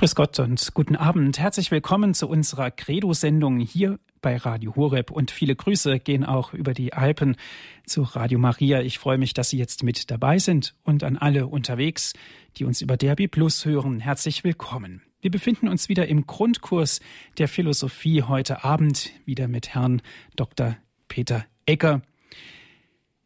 Grüß Gott und guten Abend. Herzlich willkommen zu unserer Credo-Sendung hier bei Radio Horeb und viele Grüße gehen auch über die Alpen zu Radio Maria. Ich freue mich, dass Sie jetzt mit dabei sind und an alle unterwegs, die uns über DRB Plus hören. Herzlich willkommen. Wir befinden uns wieder im Grundkurs der Philosophie heute Abend wieder mit Herrn Dr. Peter Egger.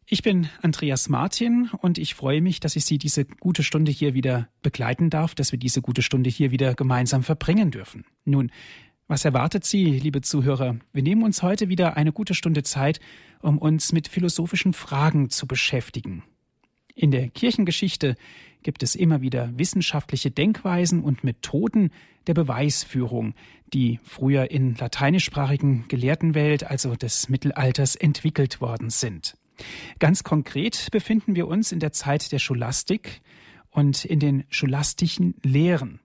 Ich bin Andreas Martin und ich freue mich, dass ich Sie diese gute Stunde hier wieder begleiten darf, dass wir diese gute Stunde hier wieder gemeinsam verbringen dürfen. Nun, was erwartet Sie, liebe Zuhörer? Wir nehmen uns heute wieder eine gute Stunde Zeit, um uns mit philosophischen Fragen zu beschäftigen. In der Kirchengeschichte gibt es immer wieder wissenschaftliche Denkweisen und Methoden der Beweisführung, die früher in lateinischsprachigen Gelehrtenwelt, also des Mittelalters, entwickelt worden sind. Ganz konkret befinden wir uns in der Zeit der Scholastik und in den scholastischen Lehren.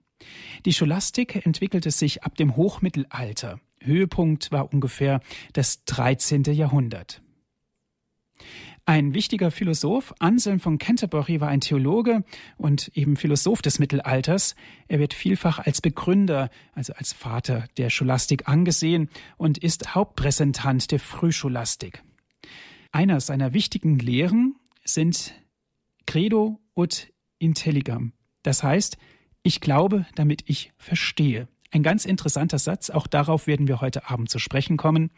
Die Scholastik entwickelte sich ab dem Hochmittelalter. Höhepunkt war ungefähr das 13. Jahrhundert. Ein wichtiger Philosoph, Anselm von Canterbury, war ein Theologe und eben Philosoph des Mittelalters. Er wird vielfach als Begründer, also als Vater der Scholastik angesehen und ist Hauptpräsentant der Frühscholastik. Einer seiner wichtigen Lehren sind Credo ut intelligam. Das heißt, ich glaube, damit ich verstehe. Ein ganz interessanter Satz, auch darauf werden wir heute Abend zu sprechen kommen.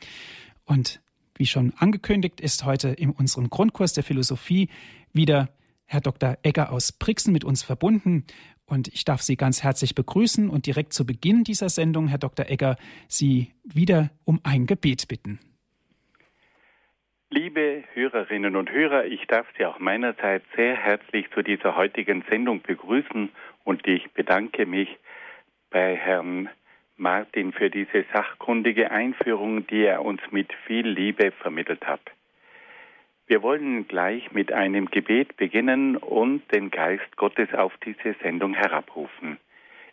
Und wie schon angekündigt, ist heute in unserem Grundkurs der Philosophie wieder Herr Dr. Egger aus Brixen mit uns verbunden. Und ich darf Sie ganz herzlich begrüßen und direkt zu Beginn dieser Sendung, Herr Dr. Egger, Sie wieder um ein Gebet bitten. Liebe Hörerinnen und Hörer, ich darf Sie auch meinerseits sehr herzlich zu dieser heutigen Sendung begrüßen und ich bedanke mich bei Herrn Martin für diese sachkundige Einführung, die er uns mit viel Liebe vermittelt hat. Wir wollen gleich mit einem Gebet beginnen und den Geist Gottes auf diese Sendung herabrufen.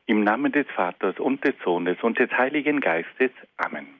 Im Namen des Vaters und des Sohnes und des Heiligen Geistes. Amen.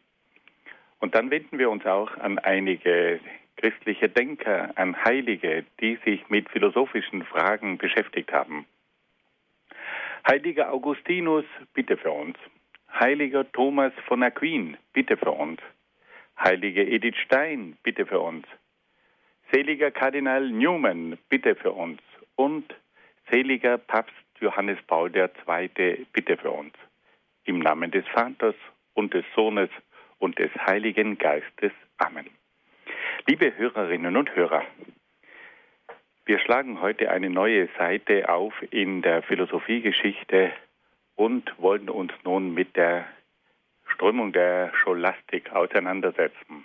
Und dann wenden wir uns auch an einige christliche Denker, an Heilige, die sich mit philosophischen Fragen beschäftigt haben. Heiliger Augustinus, bitte für uns. Heiliger Thomas von Aquin, bitte für uns. Heilige Edith Stein, bitte für uns. Seliger Kardinal Newman, bitte für uns. Und seliger Papst Johannes Paul II, bitte für uns. Im Namen des Vaters und des Sohnes und des Heiligen Geistes. Amen. Liebe Hörerinnen und Hörer, wir schlagen heute eine neue Seite auf in der Philosophiegeschichte und wollen uns nun mit der Strömung der Scholastik auseinandersetzen.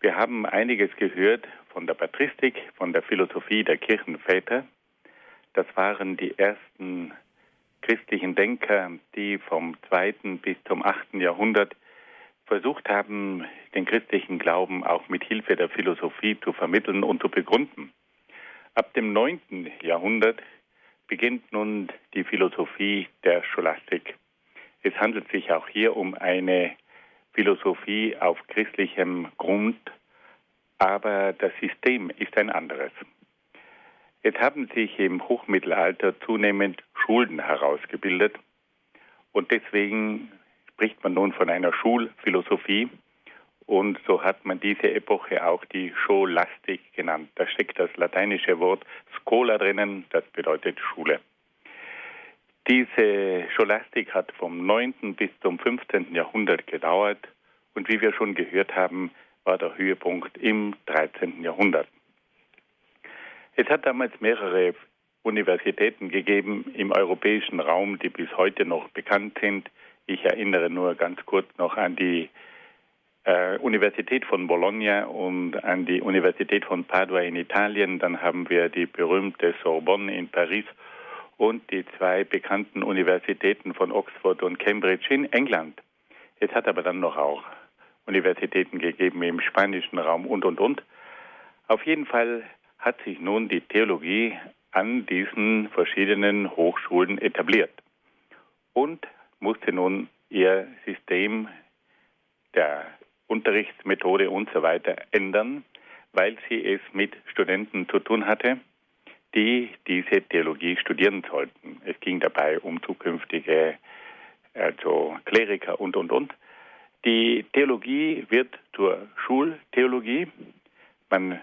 Wir haben einiges gehört von der Patristik, von der Philosophie der Kirchenväter. Das waren die ersten christlichen Denker, die vom zweiten bis zum achten Jahrhundert versucht haben, den christlichen Glauben auch mit Hilfe der Philosophie zu vermitteln und zu begründen. Ab dem 9. Jahrhundert beginnt nun die Philosophie der Scholastik. Es handelt sich auch hier um eine Philosophie auf christlichem Grund, aber das System ist ein anderes. Es haben sich im Hochmittelalter zunehmend Schulen herausgebildet und deswegen spricht man nun von einer Schulphilosophie und so hat man diese Epoche auch die Scholastik genannt. Da steckt das lateinische Wort Schola drinnen, das bedeutet Schule. Diese Scholastik hat vom 9. bis zum 15. Jahrhundert gedauert und wie wir schon gehört haben, war der Höhepunkt im 13. Jahrhundert. Es hat damals mehrere Universitäten gegeben im europäischen Raum, die bis heute noch bekannt sind. Ich erinnere nur ganz kurz noch an die äh, Universität von Bologna und an die Universität von Padua in Italien. Dann haben wir die berühmte Sorbonne in Paris und die zwei bekannten Universitäten von Oxford und Cambridge in England. Es hat aber dann noch auch Universitäten gegeben im spanischen Raum und, und, und. Auf jeden Fall hat sich nun die Theologie an diesen verschiedenen Hochschulen etabliert und musste nun ihr System der Unterrichtsmethode und so weiter ändern, weil sie es mit Studenten zu tun hatte, die diese Theologie studieren sollten. Es ging dabei um zukünftige also Kleriker und, und, und. Die Theologie wird zur Schultheologie. Man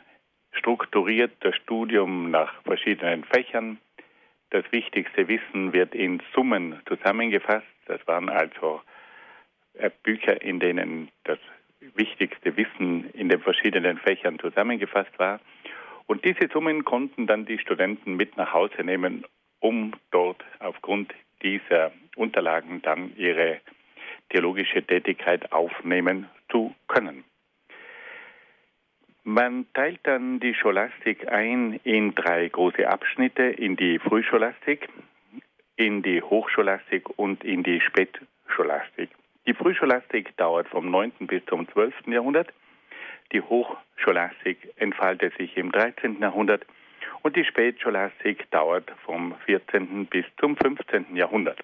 strukturiert das Studium nach verschiedenen Fächern. Das wichtigste Wissen wird in Summen zusammengefasst. Das waren also äh, Bücher, in denen das wichtigste Wissen in den verschiedenen Fächern zusammengefasst war. Und diese Summen konnten dann die Studenten mit nach Hause nehmen, um dort aufgrund dieser Unterlagen dann ihre theologische Tätigkeit aufnehmen zu können. Man teilt dann die Scholastik ein in drei große Abschnitte, in die Frühscholastik, in die Hochscholastik und in die Spätscholastik. Die Frühscholastik dauert vom 9. bis zum 12. Jahrhundert. Die Hochscholastik entfaltet sich im 13. Jahrhundert und die Spätscholastik dauert vom 14. bis zum 15. Jahrhundert.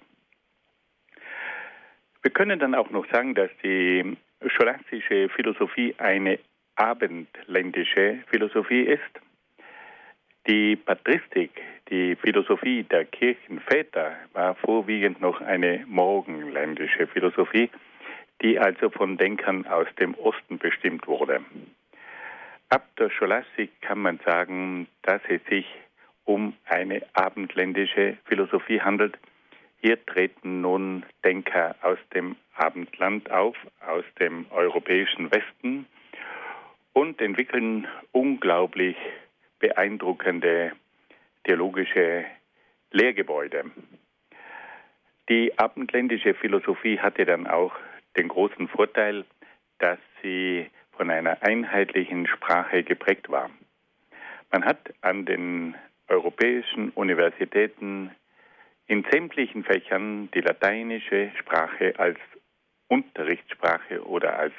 Wir können dann auch noch sagen, dass die scholastische Philosophie eine abendländische Philosophie ist. Die Patristik, die Philosophie der Kirchenväter, war vorwiegend noch eine morgenländische Philosophie, die also von Denkern aus dem Osten bestimmt wurde. Ab der Scholastik kann man sagen, dass es sich um eine abendländische Philosophie handelt. Hier treten nun Denker aus dem Abendland auf, aus dem europäischen Westen und entwickeln unglaublich beeindruckende theologische Lehrgebäude. Die abendländische Philosophie hatte dann auch den großen Vorteil, dass sie von einer einheitlichen Sprache geprägt war. Man hat an den europäischen Universitäten in sämtlichen Fächern die lateinische Sprache als Unterrichtssprache oder als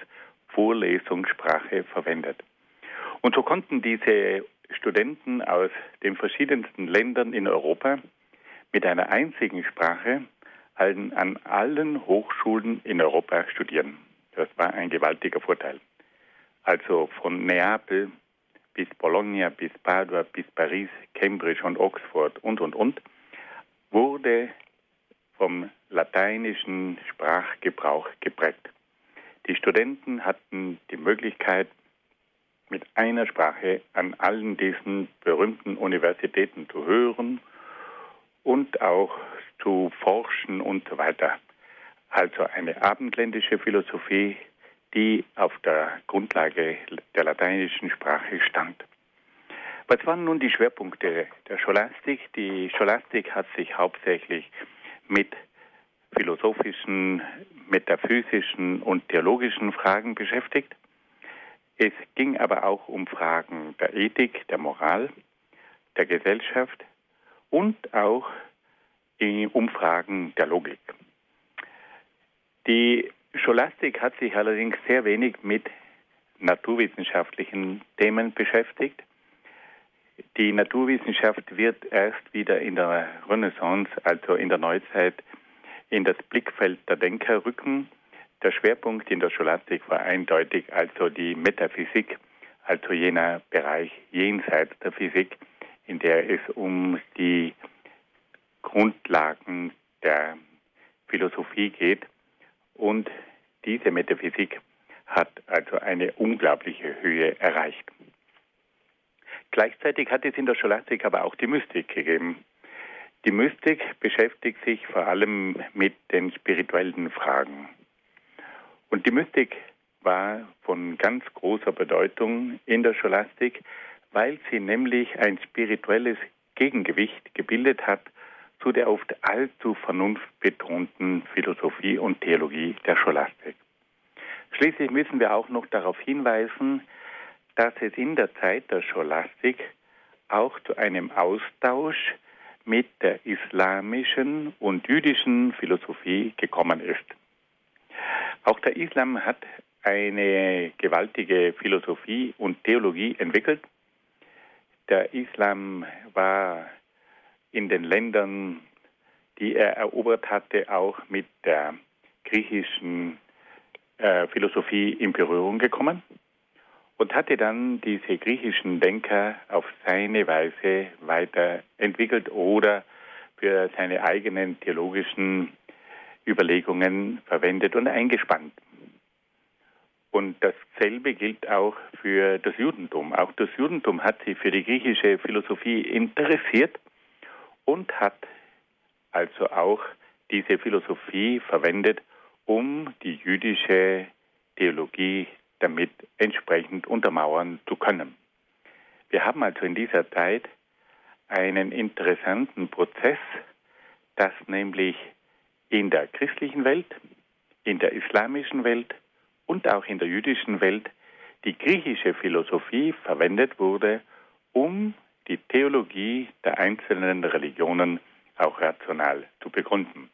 Vorlesungssprache verwendet. Und so konnten diese Studenten aus den verschiedensten Ländern in Europa mit einer einzigen Sprache an allen Hochschulen in Europa studieren. Das war ein gewaltiger Vorteil. Also von Neapel bis Bologna, bis Padua, bis Paris, Cambridge und Oxford und, und, und, wurde vom lateinischen Sprachgebrauch geprägt. Die Studenten hatten die Möglichkeit, mit einer Sprache an allen diesen berühmten Universitäten zu hören und auch zu forschen und so weiter. Also eine abendländische Philosophie, die auf der Grundlage der lateinischen Sprache stand. Was waren nun die Schwerpunkte der Scholastik? Die Scholastik hat sich hauptsächlich mit philosophischen, metaphysischen und theologischen Fragen beschäftigt. Es ging aber auch um Fragen der Ethik, der Moral, der Gesellschaft und auch um Fragen der Logik. Die Scholastik hat sich allerdings sehr wenig mit naturwissenschaftlichen Themen beschäftigt. Die Naturwissenschaft wird erst wieder in der Renaissance, also in der Neuzeit, in das Blickfeld der Denker rücken. Der Schwerpunkt in der Scholastik war eindeutig also die Metaphysik, also jener Bereich jenseits der Physik, in der es um die Grundlagen der Philosophie geht. Und diese Metaphysik hat also eine unglaubliche Höhe erreicht. Gleichzeitig hat es in der Scholastik aber auch die Mystik gegeben. Die Mystik beschäftigt sich vor allem mit den spirituellen Fragen. Und die Mystik war von ganz großer Bedeutung in der Scholastik, weil sie nämlich ein spirituelles Gegengewicht gebildet hat zu der oft allzu vernunftbetonten Philosophie und Theologie der Scholastik. Schließlich müssen wir auch noch darauf hinweisen, dass es in der Zeit der Scholastik auch zu einem Austausch mit der islamischen und jüdischen Philosophie gekommen ist. Auch der Islam hat eine gewaltige Philosophie und Theologie entwickelt. Der Islam war in den Ländern, die er erobert hatte, auch mit der griechischen äh, Philosophie in Berührung gekommen und hatte dann diese griechischen Denker auf seine Weise weiterentwickelt oder für seine eigenen theologischen Überlegungen verwendet und eingespannt. Und dasselbe gilt auch für das Judentum. Auch das Judentum hat sich für die griechische Philosophie interessiert und hat also auch diese Philosophie verwendet, um die jüdische Theologie damit entsprechend untermauern zu können. Wir haben also in dieser Zeit einen interessanten Prozess, dass nämlich in der christlichen Welt, in der islamischen Welt und auch in der jüdischen Welt die griechische Philosophie verwendet wurde, um die Theologie der einzelnen Religionen auch rational zu begründen.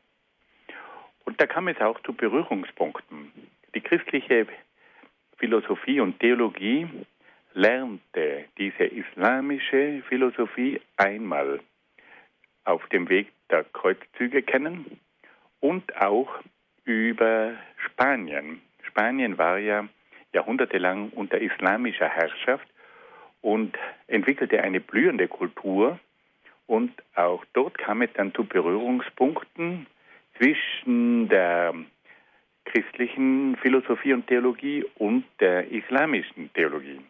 Und da kam es auch zu Berührungspunkten. Die christliche Philosophie und Theologie lernte diese islamische Philosophie einmal auf dem Weg der Kreuzzüge kennen und auch über Spanien. Spanien war ja jahrhundertelang unter islamischer Herrschaft und entwickelte eine blühende Kultur. Und auch dort kam es dann zu Berührungspunkten zwischen der christlichen Philosophie und Theologie und der islamischen Theologie.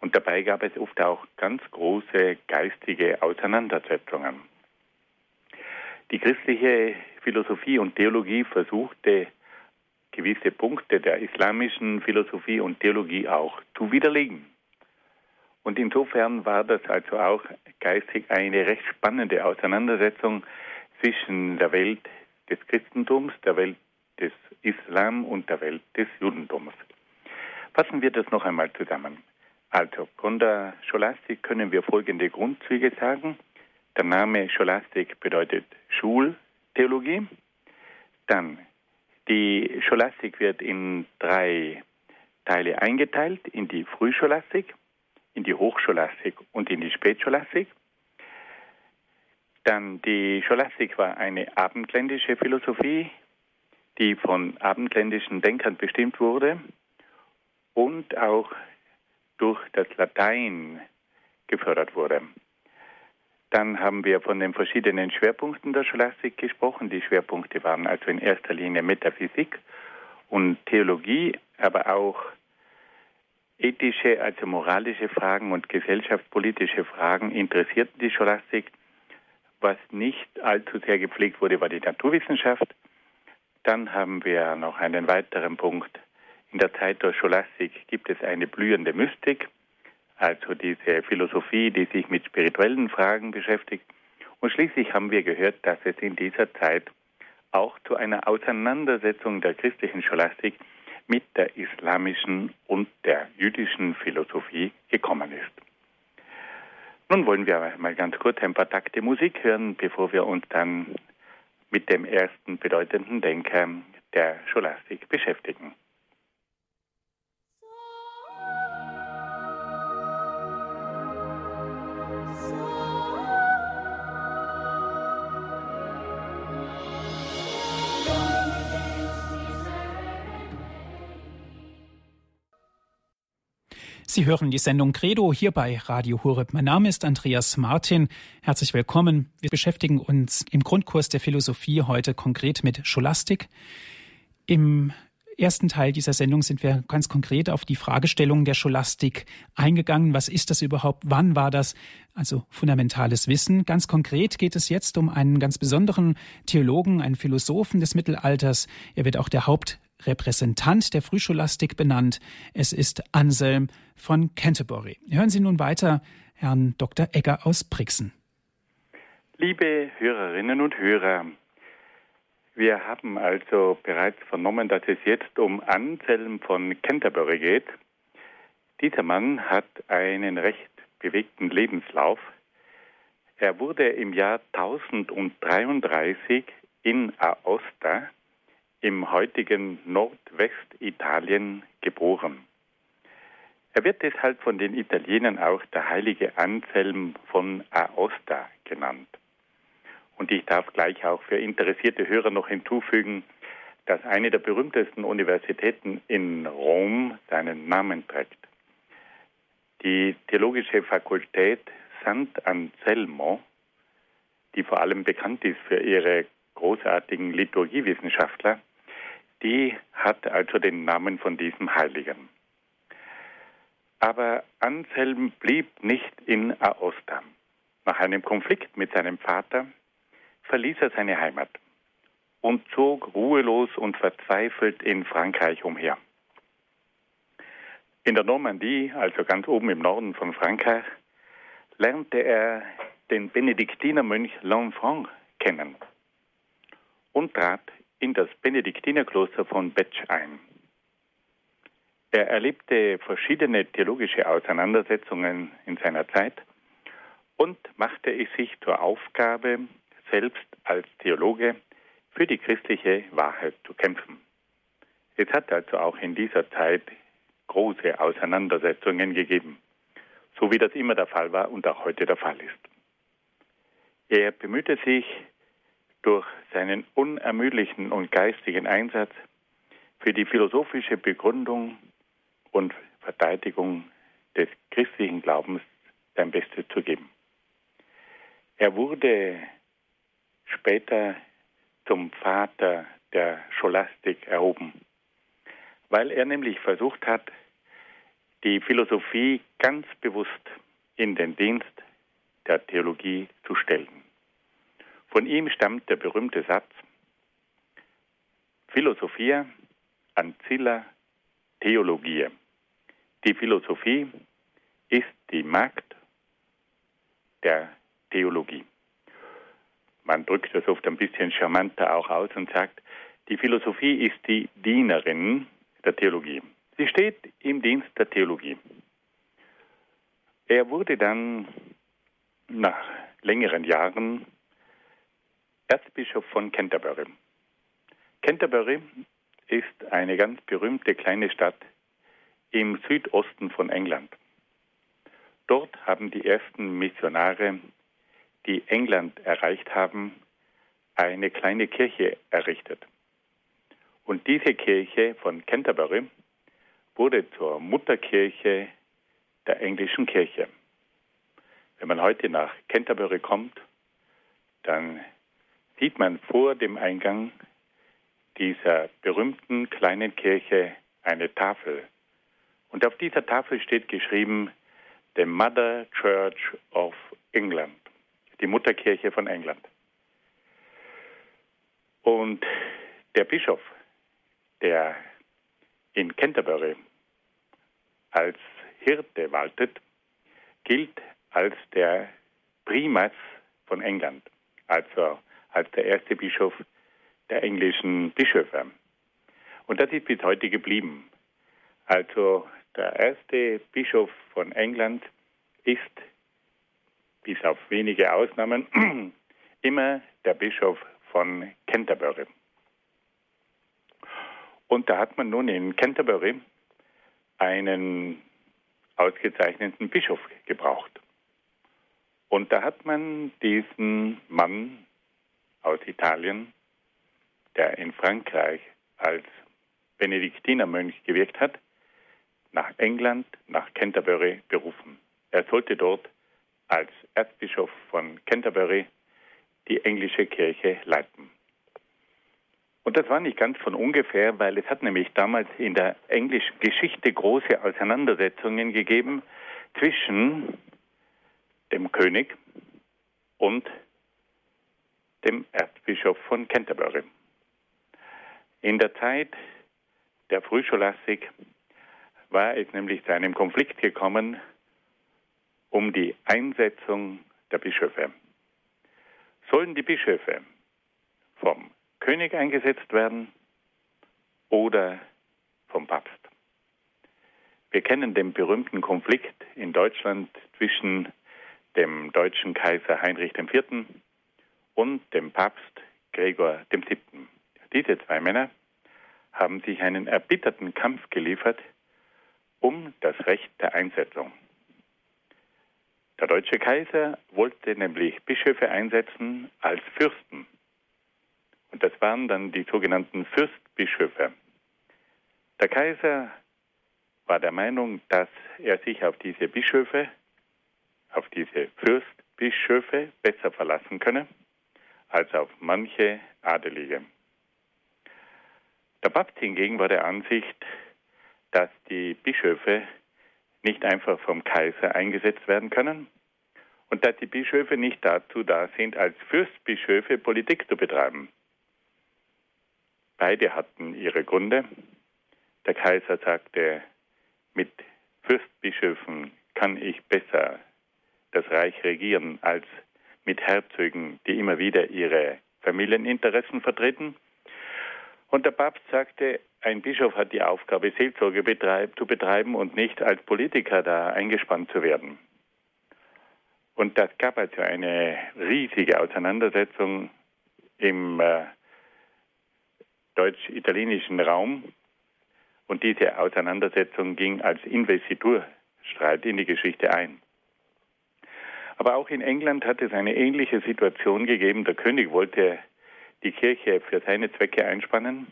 Und dabei gab es oft auch ganz große geistige Auseinandersetzungen. Die christliche Philosophie und Theologie versuchte gewisse Punkte der islamischen Philosophie und Theologie auch zu widerlegen. Und insofern war das also auch geistig eine recht spannende Auseinandersetzung zwischen der Welt des Christentums, der Welt des Islam und der Welt des Judentums. Fassen wir das noch einmal zusammen. Also, von der Scholastik können wir folgende Grundzüge sagen. Der Name Scholastik bedeutet Schultheologie. Dann, die Scholastik wird in drei Teile eingeteilt, in die Frühscholastik, in die Hochscholastik und in die Spätscholastik. Dann die Scholastik war eine abendländische Philosophie, die von abendländischen Denkern bestimmt wurde und auch durch das Latein gefördert wurde. Dann haben wir von den verschiedenen Schwerpunkten der Scholastik gesprochen. Die Schwerpunkte waren also in erster Linie Metaphysik und Theologie, aber auch ethische, also moralische Fragen und gesellschaftspolitische Fragen interessierten die Scholastik. Was nicht allzu sehr gepflegt wurde, war die Naturwissenschaft. Dann haben wir noch einen weiteren Punkt. In der Zeit der Scholastik gibt es eine blühende Mystik, also diese Philosophie, die sich mit spirituellen Fragen beschäftigt. Und schließlich haben wir gehört, dass es in dieser Zeit auch zu einer Auseinandersetzung der christlichen Scholastik mit der islamischen und der jüdischen Philosophie gekommen ist. Nun wollen wir mal ganz kurz ein paar Takte Musik hören, bevor wir uns dann mit dem ersten bedeutenden Denker der Scholastik beschäftigen. Sie hören die Sendung Credo hier bei Radio Horeb. Mein Name ist Andreas Martin. Herzlich willkommen. Wir beschäftigen uns im Grundkurs der Philosophie heute konkret mit Scholastik. Im ersten Teil dieser Sendung sind wir ganz konkret auf die Fragestellung der Scholastik eingegangen. Was ist das überhaupt? Wann war das? Also fundamentales Wissen. Ganz konkret geht es jetzt um einen ganz besonderen Theologen, einen Philosophen des Mittelalters. Er wird auch der Hauptrepräsentant der Frühscholastik benannt. Es ist Anselm von Canterbury. Hören Sie nun weiter Herrn Dr. Egger aus Brixen. Liebe Hörerinnen und Hörer, wir haben also bereits vernommen, dass es jetzt um Anselm von Canterbury geht. Dieser Mann hat einen recht bewegten Lebenslauf. Er wurde im Jahr 1033 in Aosta im heutigen Nordwestitalien geboren. Er wird deshalb von den Italienern auch der heilige Anselm von Aosta genannt. Und ich darf gleich auch für interessierte Hörer noch hinzufügen, dass eine der berühmtesten Universitäten in Rom seinen Namen trägt. Die Theologische Fakultät Sant'Anselmo, die vor allem bekannt ist für ihre großartigen Liturgiewissenschaftler, die hat also den Namen von diesem Heiligen. Aber Anselm blieb nicht in Aosta. Nach einem Konflikt mit seinem Vater verließ er seine Heimat und zog ruhelos und verzweifelt in Frankreich umher. In der Normandie, also ganz oben im Norden von Frankreich, lernte er den Benediktinermönch L'Enfant kennen und trat in das Benediktinerkloster von Betsch ein. Er erlebte verschiedene theologische Auseinandersetzungen in seiner Zeit und machte es sich zur Aufgabe, selbst als Theologe für die christliche Wahrheit zu kämpfen. Es hat also auch in dieser Zeit große Auseinandersetzungen gegeben, so wie das immer der Fall war und auch heute der Fall ist. Er bemühte sich durch seinen unermüdlichen und geistigen Einsatz für die philosophische Begründung und Verteidigung des christlichen Glaubens sein Bestes zu geben. Er wurde später zum Vater der Scholastik erhoben, weil er nämlich versucht hat, die Philosophie ganz bewusst in den Dienst der Theologie zu stellen. Von ihm stammt der berühmte Satz Philosophia ancilla Theologie. Die Philosophie ist die Magd der Theologie. Man drückt das oft ein bisschen charmanter auch aus und sagt, die Philosophie ist die Dienerin der Theologie. Sie steht im Dienst der Theologie. Er wurde dann nach längeren Jahren Erzbischof von Canterbury. Canterbury ist eine ganz berühmte kleine Stadt im Südosten von England. Dort haben die ersten Missionare die England erreicht haben, eine kleine Kirche errichtet. Und diese Kirche von Canterbury wurde zur Mutterkirche der englischen Kirche. Wenn man heute nach Canterbury kommt, dann sieht man vor dem Eingang dieser berühmten kleinen Kirche eine Tafel. Und auf dieser Tafel steht geschrieben, The Mother Church of England die Mutterkirche von England. Und der Bischof, der in Canterbury als Hirte waltet, gilt als der Primas von England, also als der erste Bischof der englischen Bischöfe. Und das ist bis heute geblieben. Also der erste Bischof von England ist bis auf wenige Ausnahmen, immer der Bischof von Canterbury. Und da hat man nun in Canterbury einen ausgezeichneten Bischof gebraucht. Und da hat man diesen Mann aus Italien, der in Frankreich als Benediktinermönch gewirkt hat, nach England, nach Canterbury berufen. Er sollte dort als Erzbischof von Canterbury die englische Kirche leiten. Und das war nicht ganz von ungefähr, weil es hat nämlich damals in der englischen Geschichte große Auseinandersetzungen gegeben zwischen dem König und dem Erzbischof von Canterbury. In der Zeit der Frühscholastik war es nämlich zu einem Konflikt gekommen um die Einsetzung der Bischöfe. Sollen die Bischöfe vom König eingesetzt werden oder vom Papst? Wir kennen den berühmten Konflikt in Deutschland zwischen dem deutschen Kaiser Heinrich IV. Und dem Papst Gregor VII. Diese zwei Männer haben sich einen erbitterten Kampf geliefert um das Recht der Einsetzung. Der deutsche Kaiser wollte nämlich Bischöfe einsetzen als Fürsten. Und das waren dann die sogenannten Fürstbischöfe. Der Kaiser war der Meinung, dass er sich auf diese Bischöfe, auf diese Fürstbischöfe besser verlassen könne als auf manche Adelige. Der Papst hingegen war der Ansicht, dass die Bischöfe nicht einfach vom Kaiser eingesetzt werden können und dass die Bischöfe nicht dazu da sind, als Fürstbischöfe Politik zu betreiben. Beide hatten ihre Gründe. Der Kaiser sagte, mit Fürstbischöfen kann ich besser das Reich regieren als mit Herzögen, die immer wieder ihre Familieninteressen vertreten. Und der Papst sagte, ein Bischof hat die Aufgabe, Seelsorge betreib, zu betreiben und nicht als Politiker da eingespannt zu werden. Und das gab also eine riesige Auseinandersetzung im äh, deutsch-italienischen Raum. Und diese Auseinandersetzung ging als Investiturstreit in die Geschichte ein. Aber auch in England hat es eine ähnliche Situation gegeben. Der König wollte die Kirche für seine Zwecke einspannen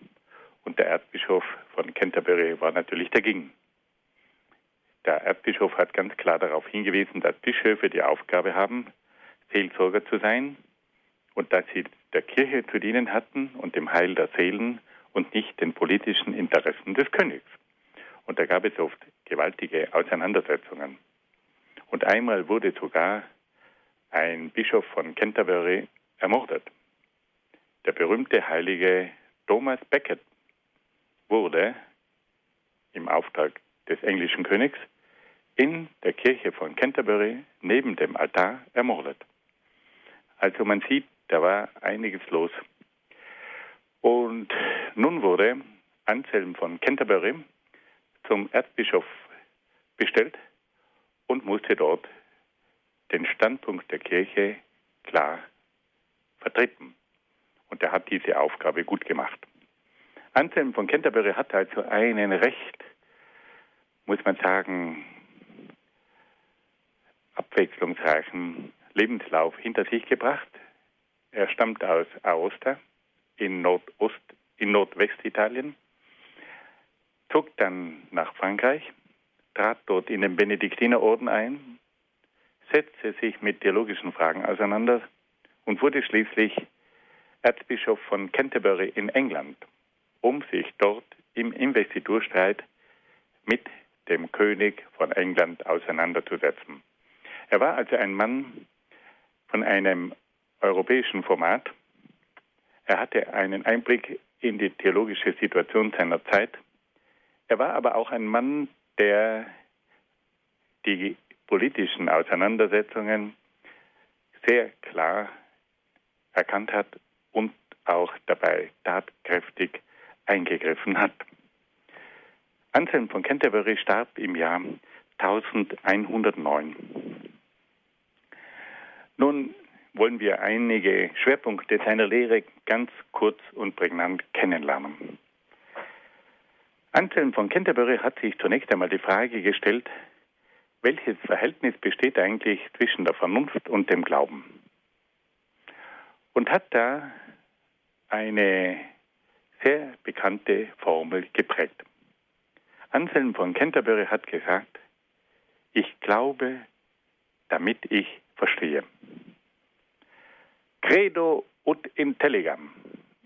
und der Erzbischof von Canterbury war natürlich dagegen. Der Erzbischof hat ganz klar darauf hingewiesen, dass Bischöfe die Aufgabe haben, Seelsorger zu sein und dass sie der Kirche zu dienen hatten und dem Heil der Seelen und nicht den politischen Interessen des Königs. Und da gab es oft gewaltige Auseinandersetzungen. Und einmal wurde sogar ein Bischof von Canterbury ermordet. Der berühmte heilige Thomas Becket wurde im Auftrag des englischen Königs in der Kirche von Canterbury neben dem Altar ermordet. Also man sieht, da war einiges los. Und nun wurde Anselm von Canterbury zum Erzbischof bestellt und musste dort den Standpunkt der Kirche klar vertreten. Und er hat diese Aufgabe gut gemacht. Anselm von Canterbury hat also einen recht, muss man sagen, abwechslungsreichen Lebenslauf hinter sich gebracht. Er stammt aus Aosta in Nordost, in Nordwestitalien, zog dann nach Frankreich, trat dort in den Benediktinerorden ein, setzte sich mit theologischen Fragen auseinander und wurde schließlich Erzbischof von Canterbury in England um sich dort im Investiturstreit mit dem König von England auseinanderzusetzen. Er war also ein Mann von einem europäischen Format. Er hatte einen Einblick in die theologische Situation seiner Zeit. Er war aber auch ein Mann, der die politischen Auseinandersetzungen sehr klar erkannt hat und auch dabei tatkräftig eingegriffen hat. Anselm von Canterbury starb im Jahr 1109. Nun wollen wir einige Schwerpunkte seiner Lehre ganz kurz und prägnant kennenlernen. Anselm von Canterbury hat sich zunächst einmal die Frage gestellt, welches Verhältnis besteht eigentlich zwischen der Vernunft und dem Glauben? Und hat da eine sehr bekannte Formel geprägt. Anselm von Canterbury hat gesagt, ich glaube, damit ich verstehe. Credo ut intelligam.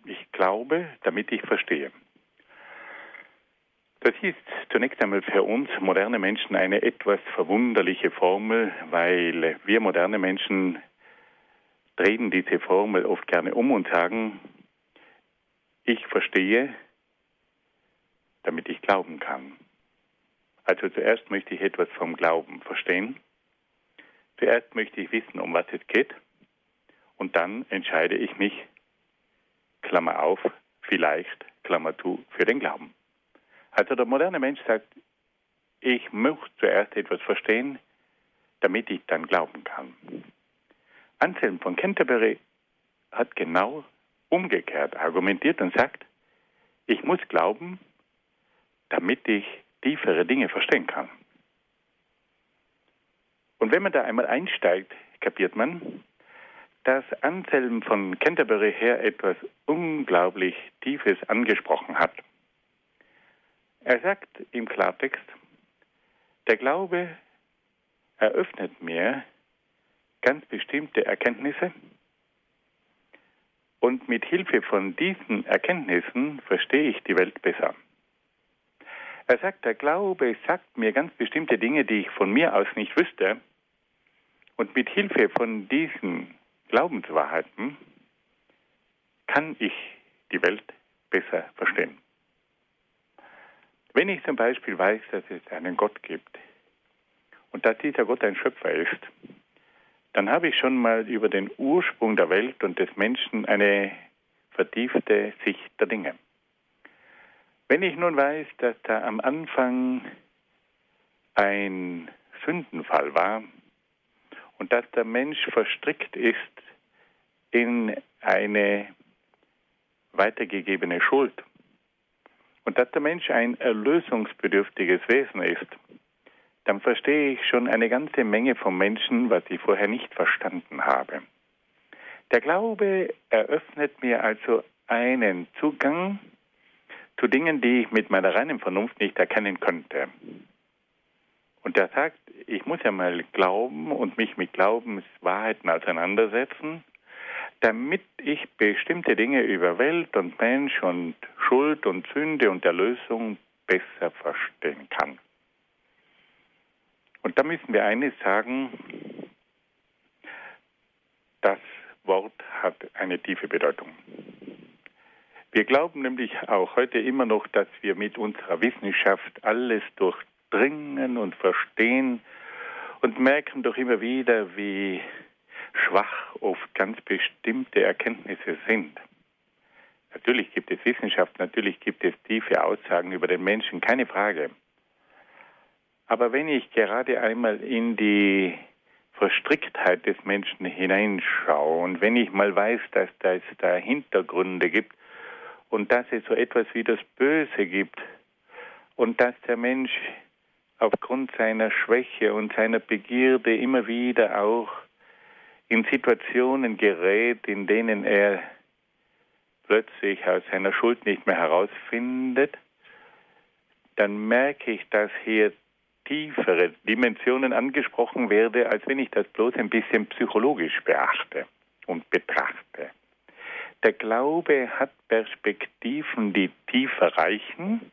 Ich glaube, damit ich verstehe. Das ist zunächst einmal für uns moderne Menschen eine etwas verwunderliche Formel, weil wir moderne Menschen drehen diese Formel oft gerne um und sagen, ich verstehe, damit ich glauben kann. Also zuerst möchte ich etwas vom Glauben verstehen. Zuerst möchte ich wissen, um was es geht. Und dann entscheide ich mich, Klammer auf, vielleicht, Klammer zu, für den Glauben. Also der moderne Mensch sagt, ich muss zuerst etwas verstehen, damit ich dann glauben kann. Anselm von Canterbury hat genau umgekehrt argumentiert und sagt, ich muss glauben, damit ich tiefere Dinge verstehen kann. Und wenn man da einmal einsteigt, kapiert man, dass Anselm von Canterbury her etwas unglaublich Tiefes angesprochen hat. Er sagt im Klartext, der Glaube eröffnet mir ganz bestimmte Erkenntnisse und mit Hilfe von diesen Erkenntnissen verstehe ich die Welt besser. Er sagt, der Glaube sagt mir ganz bestimmte Dinge, die ich von mir aus nicht wüsste. Und mit Hilfe von diesen Glaubenswahrheiten kann ich die Welt besser verstehen. Wenn ich zum Beispiel weiß, dass es einen Gott gibt und dass dieser Gott ein Schöpfer ist, dann habe ich schon mal über den Ursprung der Welt und des Menschen eine vertiefte Sicht der Dinge. Wenn ich nun weiß, dass da am Anfang ein Sündenfall war und dass der Mensch verstrickt ist in eine weitergegebene Schuld, und dass der Mensch ein erlösungsbedürftiges Wesen ist, dann verstehe ich schon eine ganze Menge vom Menschen, was ich vorher nicht verstanden habe. Der Glaube eröffnet mir also einen Zugang zu Dingen, die ich mit meiner reinen Vernunft nicht erkennen könnte. Und er sagt, ich muss ja mal glauben und mich mit Glaubenswahrheiten auseinandersetzen damit ich bestimmte Dinge über Welt und Mensch und Schuld und Sünde und Erlösung besser verstehen kann. Und da müssen wir eines sagen, das Wort hat eine tiefe Bedeutung. Wir glauben nämlich auch heute immer noch, dass wir mit unserer Wissenschaft alles durchdringen und verstehen und merken doch immer wieder, wie schwach oft ganz bestimmte Erkenntnisse sind. Natürlich gibt es Wissenschaft, natürlich gibt es tiefe Aussagen über den Menschen, keine Frage. Aber wenn ich gerade einmal in die Verstricktheit des Menschen hineinschaue und wenn ich mal weiß, dass es da Hintergründe gibt und dass es so etwas wie das Böse gibt und dass der Mensch aufgrund seiner Schwäche und seiner Begierde immer wieder auch in Situationen gerät, in denen er plötzlich aus seiner Schuld nicht mehr herausfindet, dann merke ich, dass hier tiefere Dimensionen angesprochen werde, als wenn ich das bloß ein bisschen psychologisch beachte und betrachte. Der Glaube hat Perspektiven, die tiefer reichen.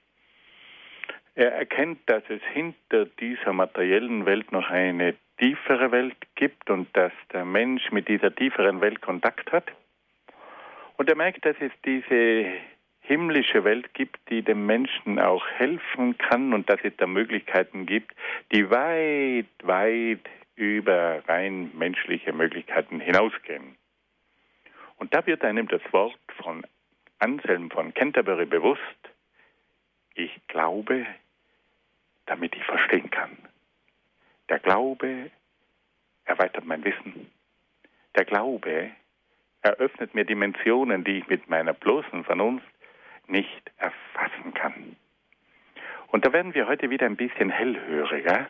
Er erkennt, dass es hinter dieser materiellen Welt noch eine tiefere Welt gibt und dass der Mensch mit dieser tieferen Welt Kontakt hat. Und er merkt, dass es diese himmlische Welt gibt, die dem Menschen auch helfen kann und dass es da Möglichkeiten gibt, die weit, weit über rein menschliche Möglichkeiten hinausgehen. Und da wird einem das Wort von Anselm von Canterbury bewusst, ich glaube, damit ich verstehen kann. Der Glaube erweitert mein Wissen. Der Glaube eröffnet mir Dimensionen, die ich mit meiner bloßen Vernunft nicht erfassen kann. Und da werden wir heute wieder ein bisschen hellhöriger,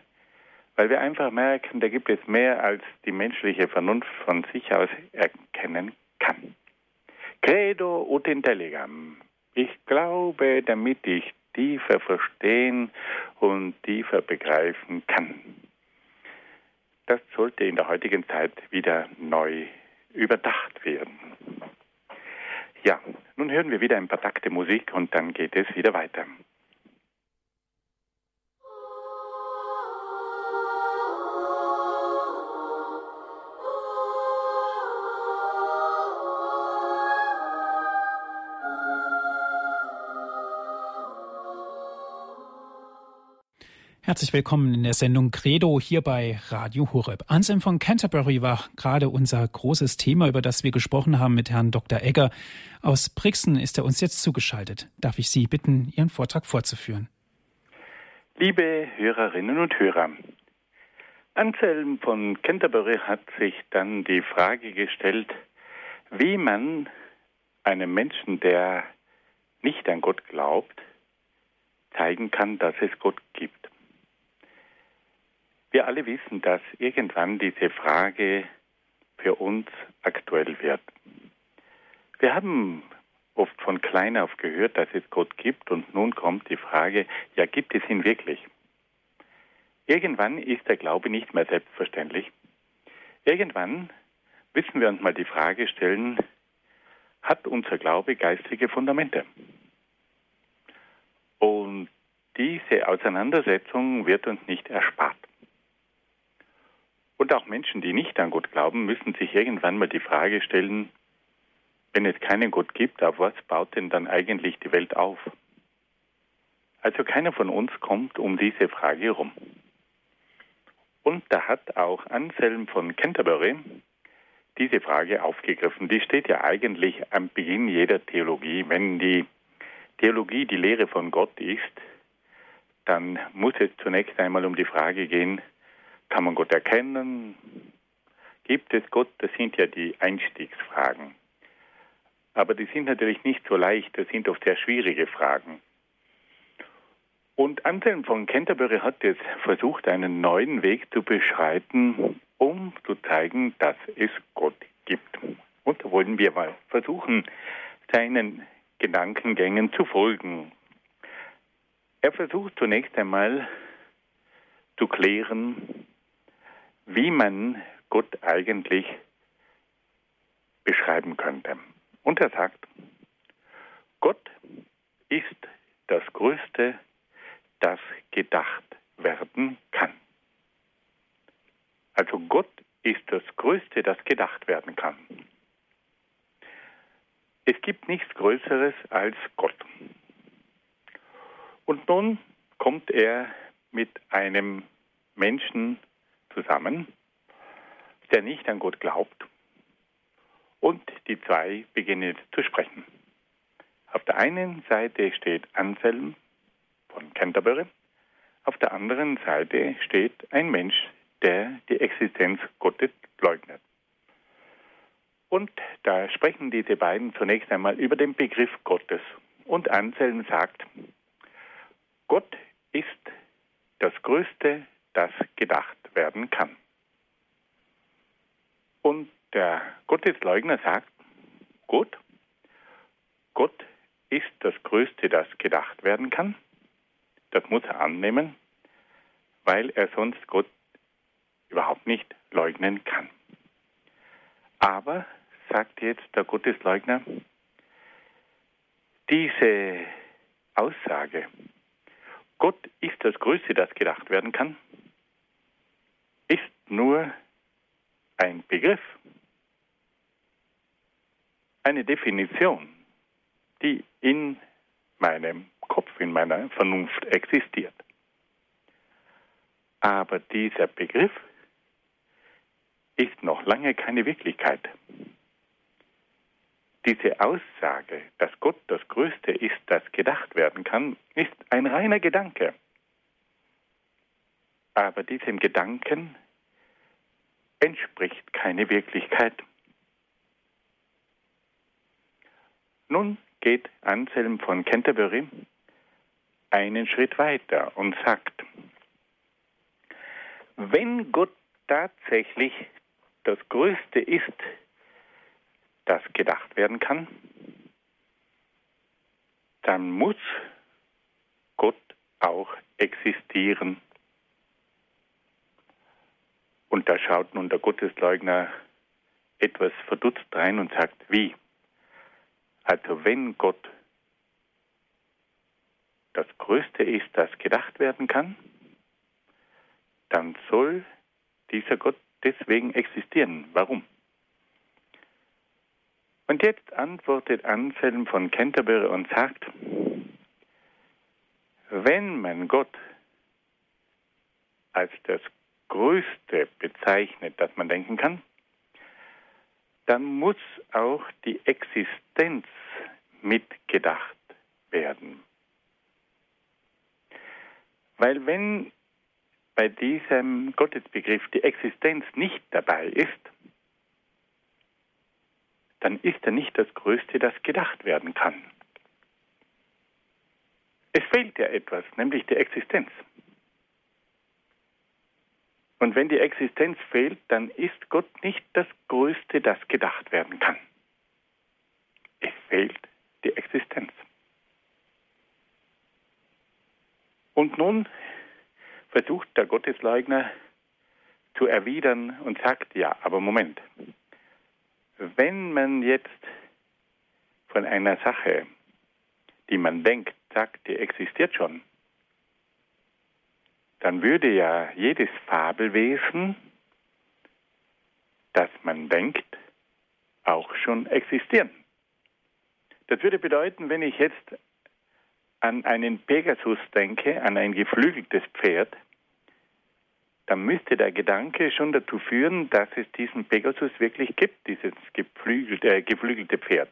weil wir einfach merken, da gibt es mehr, als die menschliche Vernunft von sich aus erkennen kann. Credo ut intelligam. Ich glaube, damit ich tiefer verstehen und tiefer begreifen kann das sollte in der heutigen Zeit wieder neu überdacht werden. Ja, nun hören wir wieder ein paar Takte Musik und dann geht es wieder weiter. Herzlich willkommen in der Sendung Credo hier bei Radio Horeb. Anselm von Canterbury war gerade unser großes Thema, über das wir gesprochen haben mit Herrn Dr. Egger. Aus Brixen ist er uns jetzt zugeschaltet. Darf ich Sie bitten, Ihren Vortrag fortzuführen? Liebe Hörerinnen und Hörer, Anselm von Canterbury hat sich dann die Frage gestellt, wie man einem Menschen, der nicht an Gott glaubt, zeigen kann, dass es Gott gibt. Wir alle wissen, dass irgendwann diese Frage für uns aktuell wird. Wir haben oft von klein auf gehört, dass es Gott gibt und nun kommt die Frage, ja, gibt es ihn wirklich? Irgendwann ist der Glaube nicht mehr selbstverständlich. Irgendwann müssen wir uns mal die Frage stellen, hat unser Glaube geistige Fundamente? Und diese Auseinandersetzung wird uns nicht erspart. Und auch Menschen, die nicht an Gott glauben, müssen sich irgendwann mal die Frage stellen, wenn es keinen Gott gibt, auf was baut denn dann eigentlich die Welt auf? Also keiner von uns kommt um diese Frage herum. Und da hat auch Anselm von Canterbury diese Frage aufgegriffen. Die steht ja eigentlich am Beginn jeder Theologie. Wenn die Theologie die Lehre von Gott ist, dann muss es zunächst einmal um die Frage gehen, kann man Gott erkennen? Gibt es Gott? Das sind ja die Einstiegsfragen. Aber die sind natürlich nicht so leicht, das sind oft sehr schwierige Fragen. Und Anselm von Canterbury hat jetzt versucht, einen neuen Weg zu beschreiten, um zu zeigen, dass es Gott gibt. Und da wollen wir mal versuchen, seinen Gedankengängen zu folgen. Er versucht zunächst einmal zu klären, wie man Gott eigentlich beschreiben könnte. Und er sagt, Gott ist das Größte, das gedacht werden kann. Also Gott ist das Größte, das gedacht werden kann. Es gibt nichts Größeres als Gott. Und nun kommt er mit einem Menschen zusammen, der nicht an Gott glaubt. Und die zwei beginnen zu sprechen. Auf der einen Seite steht Anselm von Canterbury, auf der anderen Seite steht ein Mensch, der die Existenz Gottes leugnet. Und da sprechen diese beiden zunächst einmal über den Begriff Gottes. Und Anselm sagt, Gott ist das Größte, das gedacht werden kann. Und der Gottesleugner sagt, gut, Gott ist das Größte, das gedacht werden kann. Das muss er annehmen, weil er sonst Gott überhaupt nicht leugnen kann. Aber, sagt jetzt der Gottesleugner, diese Aussage, Gott ist das Größte, das gedacht werden kann, ist nur ein Begriff, eine Definition, die in meinem Kopf, in meiner Vernunft existiert. Aber dieser Begriff ist noch lange keine Wirklichkeit. Diese Aussage, dass Gott das Größte ist, das gedacht werden kann, ist ein reiner Gedanke. Aber diesem Gedanken entspricht keine Wirklichkeit. Nun geht Anselm von Canterbury einen Schritt weiter und sagt, wenn Gott tatsächlich das Größte ist, das gedacht werden kann, dann muss Gott auch existieren. Und da schaut nun der Gottesleugner etwas verdutzt rein und sagt, wie? Also wenn Gott das Größte ist, das gedacht werden kann, dann soll dieser Gott deswegen existieren. Warum? Und jetzt antwortet Anselm von Canterbury und sagt, wenn man Gott als das Größte bezeichnet, das man denken kann, dann muss auch die Existenz mitgedacht werden. Weil wenn bei diesem Gottesbegriff die Existenz nicht dabei ist, dann ist er nicht das Größte, das gedacht werden kann. Es fehlt ja etwas, nämlich die Existenz. Und wenn die Existenz fehlt, dann ist Gott nicht das Größte, das gedacht werden kann. Es fehlt die Existenz. Und nun versucht der Gottesleugner zu erwidern und sagt, ja, aber Moment, wenn man jetzt von einer Sache, die man denkt, sagt, die existiert schon, dann würde ja jedes Fabelwesen, das man denkt, auch schon existieren. Das würde bedeuten, wenn ich jetzt an einen Pegasus denke, an ein geflügeltes Pferd, dann müsste der Gedanke schon dazu führen, dass es diesen Pegasus wirklich gibt, dieses geflügelte, äh, geflügelte Pferd.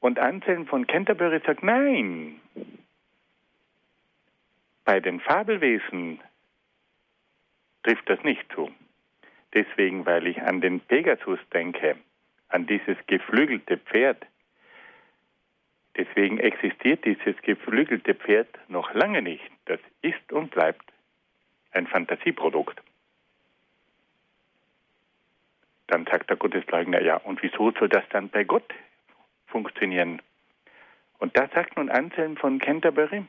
Und Anselm von Canterbury sagt, nein, bei den Fabelwesen trifft das nicht zu. Deswegen, weil ich an den Pegasus denke, an dieses geflügelte Pferd. Deswegen existiert dieses geflügelte Pferd noch lange nicht. Das ist und bleibt ein Fantasieprodukt. Dann sagt der Gottesleugner, ja, und wieso soll das dann bei Gott funktionieren? Und da sagt nun Anselm von Canterbury,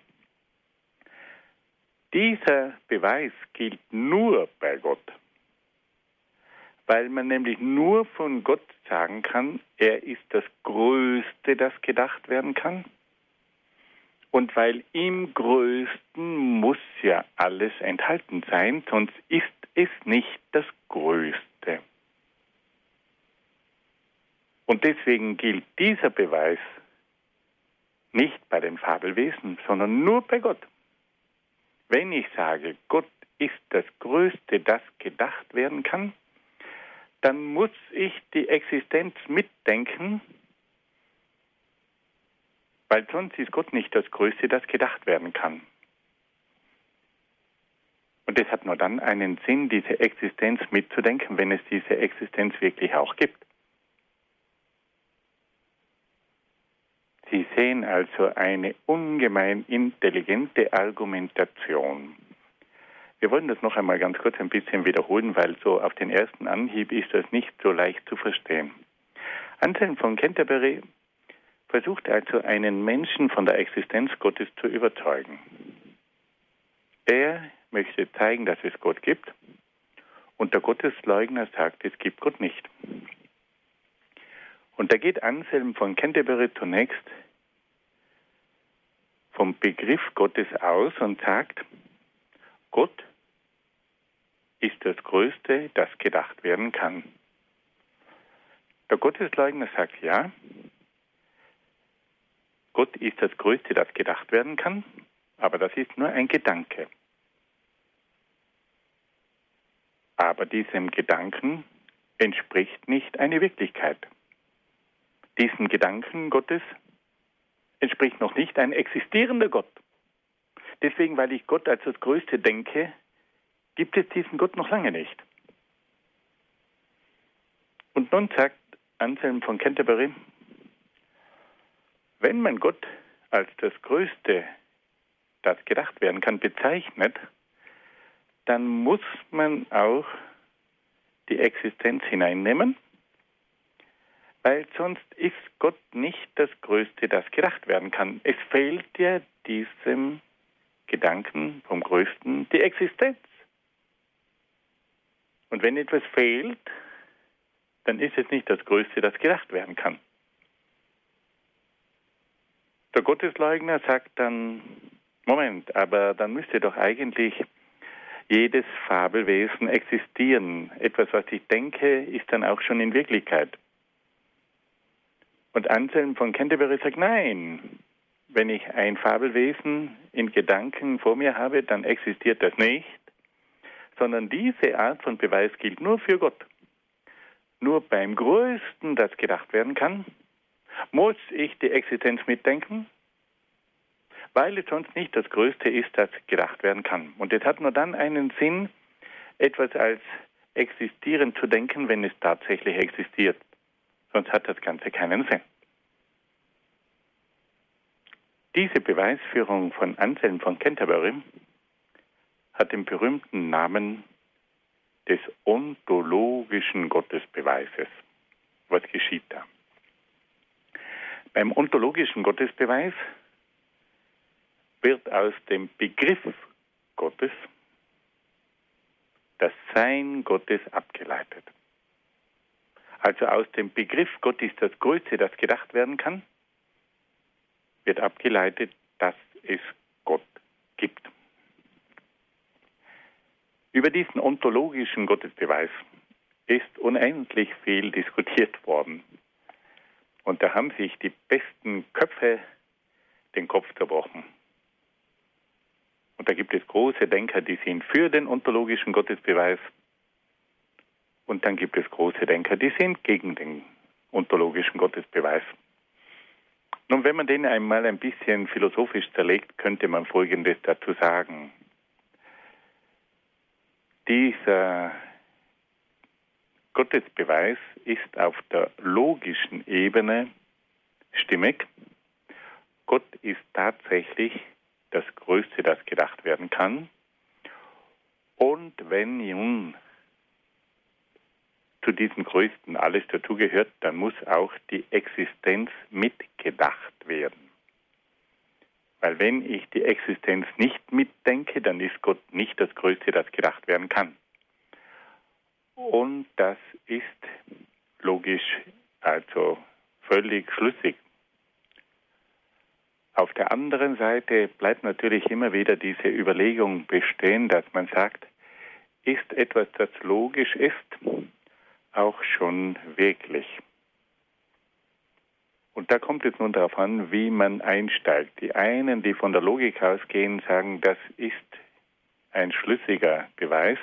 dieser Beweis gilt nur bei Gott, weil man nämlich nur von Gott sagen kann, er ist das Größte, das gedacht werden kann. Und weil im Größten muss ja alles enthalten sein, sonst ist es nicht das Größte. Und deswegen gilt dieser Beweis nicht bei den Fabelwesen, sondern nur bei Gott. Wenn ich sage, Gott ist das Größte, das gedacht werden kann, dann muss ich die Existenz mitdenken, weil sonst ist Gott nicht das Größte, das gedacht werden kann. Und es hat nur dann einen Sinn, diese Existenz mitzudenken, wenn es diese Existenz wirklich auch gibt. Sie sehen also eine ungemein intelligente Argumentation. Wir wollen das noch einmal ganz kurz ein bisschen wiederholen, weil so auf den ersten Anhieb ist das nicht so leicht zu verstehen. Anselm von Canterbury versucht also einen Menschen von der Existenz Gottes zu überzeugen. Er möchte zeigen, dass es Gott gibt und der Gottesleugner sagt, es gibt Gott nicht. Und da geht Anselm von Canterbury zunächst vom Begriff Gottes aus und sagt, Gott ist das Größte, das gedacht werden kann. Der Gottesleugner sagt ja, Gott ist das Größte, das gedacht werden kann, aber das ist nur ein Gedanke. Aber diesem Gedanken entspricht nicht eine Wirklichkeit. Diesem Gedanken Gottes entspricht noch nicht ein existierender Gott. Deswegen, weil ich Gott als das Größte denke, gibt es diesen Gott noch lange nicht. Und nun sagt Anselm von Canterbury, wenn man Gott als das Größte, das gedacht werden kann, bezeichnet, dann muss man auch die Existenz hineinnehmen, weil sonst ist Gott nicht das Größte, das gedacht werden kann. Es fehlt ja diesem Gedanken vom Größten die Existenz. Und wenn etwas fehlt, dann ist es nicht das Größte, das gedacht werden kann. Der Gottesleugner sagt dann, Moment, aber dann müsste doch eigentlich jedes Fabelwesen existieren. Etwas, was ich denke, ist dann auch schon in Wirklichkeit. Und Anselm von Canterbury sagt, nein, wenn ich ein Fabelwesen in Gedanken vor mir habe, dann existiert das nicht, sondern diese Art von Beweis gilt nur für Gott. Nur beim Größten, das gedacht werden kann, muss ich die Existenz mitdenken, weil es sonst nicht das Größte ist, das gedacht werden kann. Und es hat nur dann einen Sinn, etwas als existieren zu denken, wenn es tatsächlich existiert. Sonst hat das Ganze keinen Sinn. Diese Beweisführung von Anselm von Canterbury hat den berühmten Namen des ontologischen Gottesbeweises. Was geschieht da? Beim ontologischen Gottesbeweis wird aus dem Begriff Gottes das Sein Gottes abgeleitet. Also aus dem Begriff Gott ist das Größte, das gedacht werden kann, wird abgeleitet, dass es Gott gibt. Über diesen ontologischen Gottesbeweis ist unendlich viel diskutiert worden. Und da haben sich die besten Köpfe den Kopf zerbrochen. Und da gibt es große Denker, die sind für den ontologischen Gottesbeweis. Und dann gibt es große Denker, die sind gegen den ontologischen Gottesbeweis. Nun, wenn man den einmal ein bisschen philosophisch zerlegt, könnte man Folgendes dazu sagen. Dieser Gottesbeweis ist auf der logischen Ebene stimmig. Gott ist tatsächlich das Größte, das gedacht werden kann. Und wenn nun zu diesem Größten alles dazugehört, dann muss auch die Existenz mitgedacht werden. Weil wenn ich die Existenz nicht mitdenke, dann ist Gott nicht das Größte, das gedacht werden kann. Und das ist logisch, also völlig schlüssig. Auf der anderen Seite bleibt natürlich immer wieder diese Überlegung bestehen, dass man sagt, ist etwas, das logisch ist, auch schon wirklich. Und da kommt es nun darauf an, wie man einsteigt. Die einen, die von der Logik ausgehen, sagen, das ist ein schlüssiger Beweis.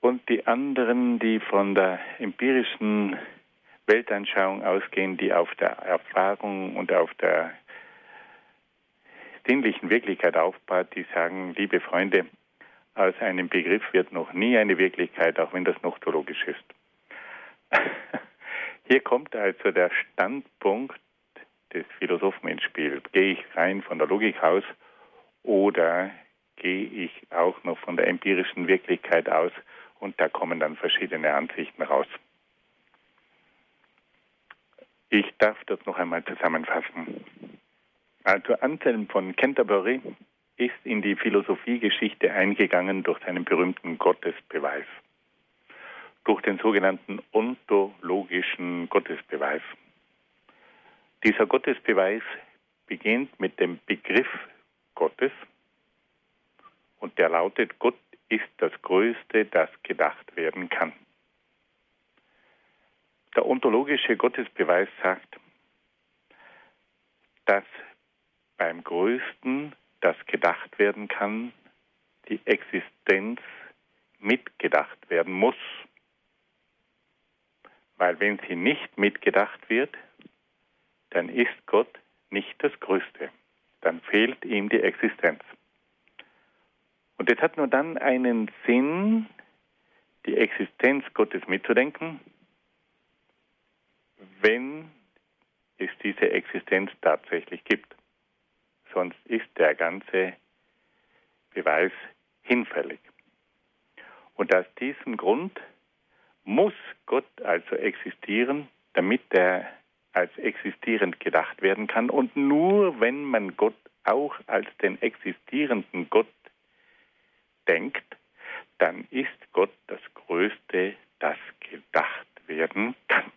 Und die anderen, die von der empirischen Weltanschauung ausgehen, die auf der Erfahrung und auf der sinnlichen Wirklichkeit aufbaut, die sagen, liebe Freunde, aus einem Begriff wird noch nie eine Wirklichkeit, auch wenn das noch so logisch ist. Hier kommt also der Standpunkt des Philosophen ins Spiel. Gehe ich rein von der Logik aus oder gehe ich auch noch von der empirischen Wirklichkeit aus und da kommen dann verschiedene Ansichten raus. Ich darf das noch einmal zusammenfassen. Also Anselm von Canterbury ist in die Philosophiegeschichte eingegangen durch seinen berühmten Gottesbeweis, durch den sogenannten ontologischen Gottesbeweis. Dieser Gottesbeweis beginnt mit dem Begriff Gottes und der lautet, Gott ist das Größte, das gedacht werden kann. Der ontologische Gottesbeweis sagt, dass beim Größten das gedacht werden kann, die Existenz mitgedacht werden muss. Weil wenn sie nicht mitgedacht wird, dann ist Gott nicht das Größte. Dann fehlt ihm die Existenz. Und es hat nur dann einen Sinn, die Existenz Gottes mitzudenken, wenn es diese Existenz tatsächlich gibt sonst ist der ganze Beweis hinfällig. Und aus diesem Grund muss Gott also existieren, damit er als existierend gedacht werden kann. Und nur wenn man Gott auch als den existierenden Gott denkt, dann ist Gott das Größte, das gedacht werden kann.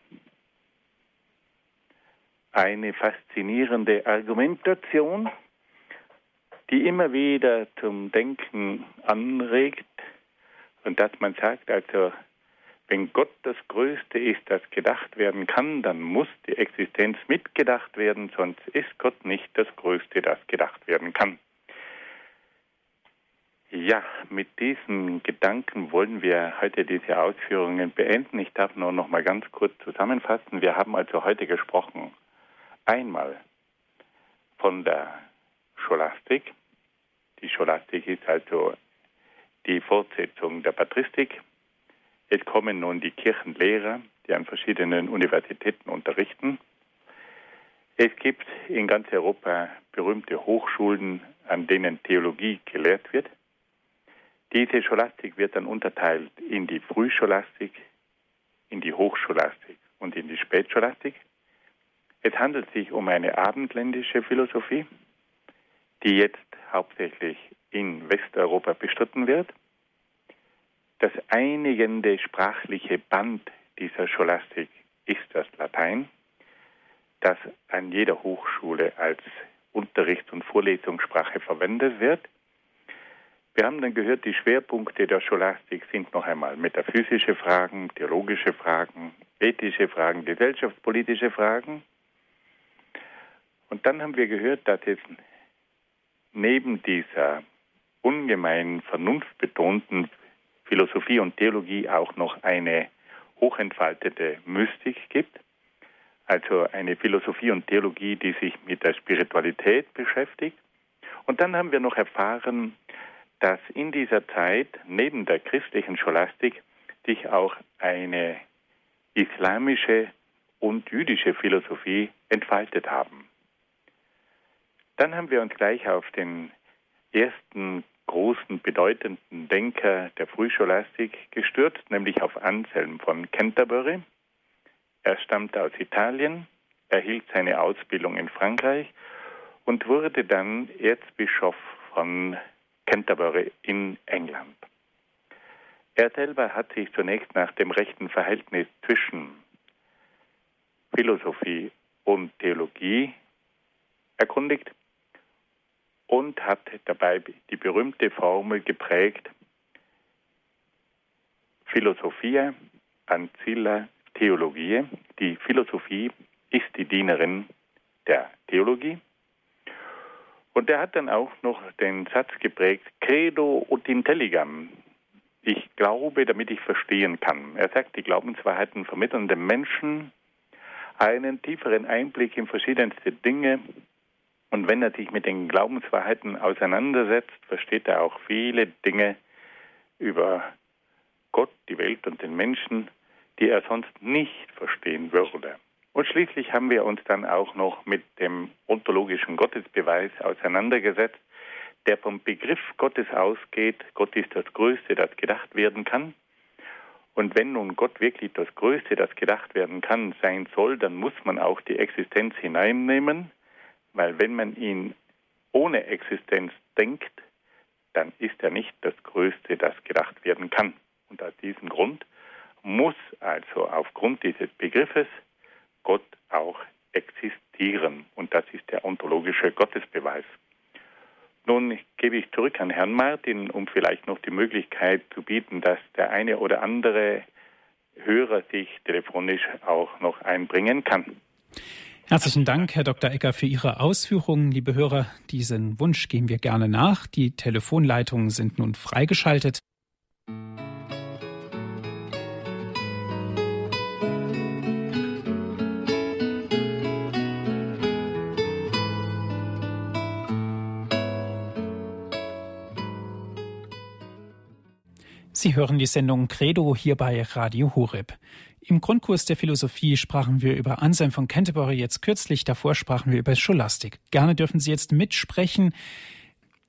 eine faszinierende Argumentation, die immer wieder zum Denken anregt und dass man sagt, also wenn Gott das Größte ist, das gedacht werden kann, dann muss die Existenz mitgedacht werden, sonst ist Gott nicht das Größte, das gedacht werden kann. Ja, mit diesen Gedanken wollen wir heute diese Ausführungen beenden. Ich darf nur noch mal ganz kurz zusammenfassen. Wir haben also heute gesprochen einmal von der Scholastik. Die Scholastik ist also die Fortsetzung der Patristik. Es kommen nun die Kirchenlehrer, die an verschiedenen Universitäten unterrichten. Es gibt in ganz Europa berühmte Hochschulen, an denen Theologie gelehrt wird. Diese Scholastik wird dann unterteilt in die Frühscholastik, in die Hochscholastik und in die Spätscholastik. Es handelt sich um eine abendländische Philosophie, die jetzt hauptsächlich in Westeuropa bestritten wird. Das einigende sprachliche Band dieser Scholastik ist das Latein, das an jeder Hochschule als Unterrichts- und Vorlesungssprache verwendet wird. Wir haben dann gehört, die Schwerpunkte der Scholastik sind noch einmal metaphysische Fragen, theologische Fragen, ethische Fragen, gesellschaftspolitische Fragen. Und dann haben wir gehört, dass es neben dieser ungemein vernunftbetonten Philosophie und Theologie auch noch eine hochentfaltete Mystik gibt, also eine Philosophie und Theologie, die sich mit der Spiritualität beschäftigt. Und dann haben wir noch erfahren, dass in dieser Zeit neben der christlichen Scholastik sich auch eine islamische und jüdische Philosophie entfaltet haben. Dann haben wir uns gleich auf den ersten großen, bedeutenden Denker der Frühscholastik gestürzt, nämlich auf Anselm von Canterbury. Er stammte aus Italien, erhielt seine Ausbildung in Frankreich und wurde dann Erzbischof von Canterbury in England. Er selber hat sich zunächst nach dem rechten Verhältnis zwischen Philosophie und Theologie erkundigt und hat dabei die berühmte Formel geprägt, Philosophia ancilla Theologie. Die Philosophie ist die Dienerin der Theologie. Und er hat dann auch noch den Satz geprägt, Credo ut intelligam. Ich glaube, damit ich verstehen kann. Er sagt, die Glaubenswahrheiten vermitteln dem Menschen einen tieferen Einblick in verschiedenste Dinge, und wenn er sich mit den Glaubenswahrheiten auseinandersetzt, versteht er auch viele Dinge über Gott, die Welt und den Menschen, die er sonst nicht verstehen würde. Und schließlich haben wir uns dann auch noch mit dem ontologischen Gottesbeweis auseinandergesetzt, der vom Begriff Gottes ausgeht, Gott ist das Größte, das gedacht werden kann. Und wenn nun Gott wirklich das Größte, das gedacht werden kann, sein soll, dann muss man auch die Existenz hineinnehmen, weil wenn man ihn ohne Existenz denkt, dann ist er nicht das Größte, das gedacht werden kann. Und aus diesem Grund muss also aufgrund dieses Begriffes Gott auch existieren. Und das ist der ontologische Gottesbeweis. Nun gebe ich zurück an Herrn Martin, um vielleicht noch die Möglichkeit zu bieten, dass der eine oder andere Hörer sich telefonisch auch noch einbringen kann. Herzlichen Dank, Herr Dr. Ecker, für Ihre Ausführungen. Liebe Hörer, diesen Wunsch gehen wir gerne nach. Die Telefonleitungen sind nun freigeschaltet. Sie hören die Sendung Credo hier bei Radio Horeb. Im Grundkurs der Philosophie sprachen wir über Anselm von Canterbury, jetzt kürzlich davor sprachen wir über Scholastik. Gerne dürfen Sie jetzt mitsprechen.